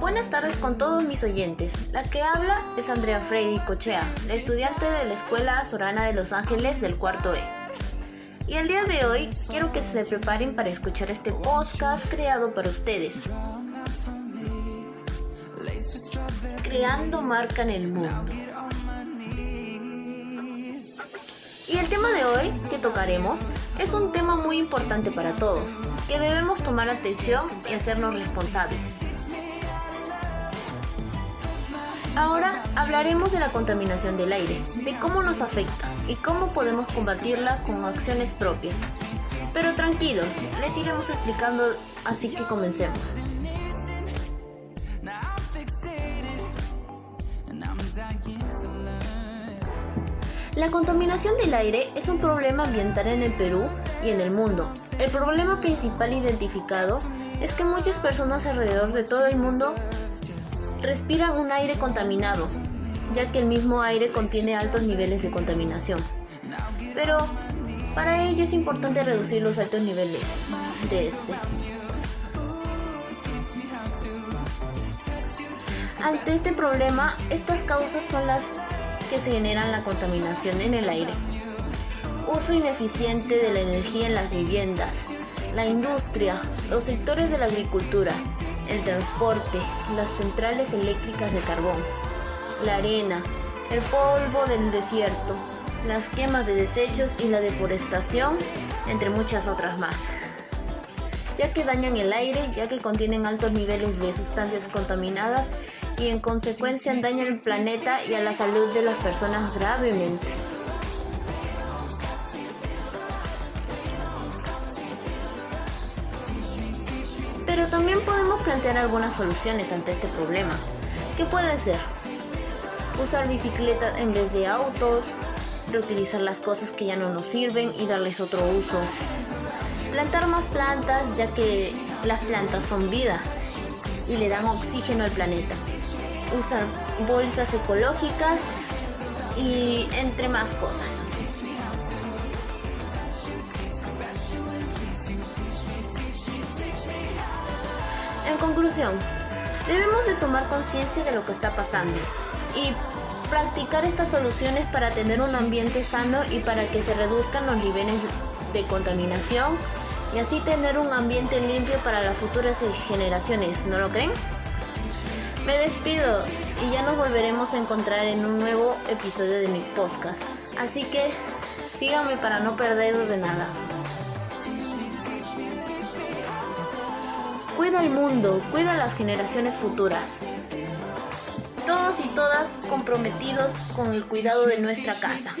Buenas tardes con todos mis oyentes. La que habla es Andrea Freddy Cochea, la estudiante de la Escuela Sorana de Los Ángeles del cuarto E. Y el día de hoy quiero que se preparen para escuchar este podcast creado para ustedes. Creando marca en el mundo. Y el tema de hoy que tocaremos es un tema muy importante para todos, que debemos tomar atención y hacernos responsables. Ahora hablaremos de la contaminación del aire, de cómo nos afecta y cómo podemos combatirla con acciones propias. Pero tranquilos, les iremos explicando, así que comencemos. La contaminación del aire es un problema ambiental en el Perú y en el mundo. El problema principal identificado es que muchas personas alrededor de todo el mundo respiran un aire contaminado, ya que el mismo aire contiene altos niveles de contaminación. Pero para ello es importante reducir los altos niveles de este. Ante este problema, estas causas son las que se generan la contaminación en el aire. Uso ineficiente de la energía en las viviendas, la industria, los sectores de la agricultura, el transporte, las centrales eléctricas de carbón, la arena, el polvo del desierto, las quemas de desechos y la deforestación, entre muchas otras más ya que dañan el aire, ya que contienen altos niveles de sustancias contaminadas y en consecuencia dañan el planeta y a la salud de las personas gravemente. Pero también podemos plantear algunas soluciones ante este problema. ¿Qué puede ser? Usar bicicletas en vez de autos, reutilizar las cosas que ya no nos sirven y darles otro uso, Plantar más plantas ya que las plantas son vida y le dan oxígeno al planeta. Usar bolsas ecológicas y entre más cosas. En conclusión, debemos de tomar conciencia de lo que está pasando y practicar estas soluciones para tener un ambiente sano y para que se reduzcan los niveles de contaminación y así tener un ambiente limpio para las futuras generaciones, ¿no lo creen? Me despido y ya nos volveremos a encontrar en un nuevo episodio de mi podcast. Así que síganme para no perder de nada. Cuida el mundo, cuida las generaciones futuras. Todos y todas comprometidos con el cuidado de nuestra casa.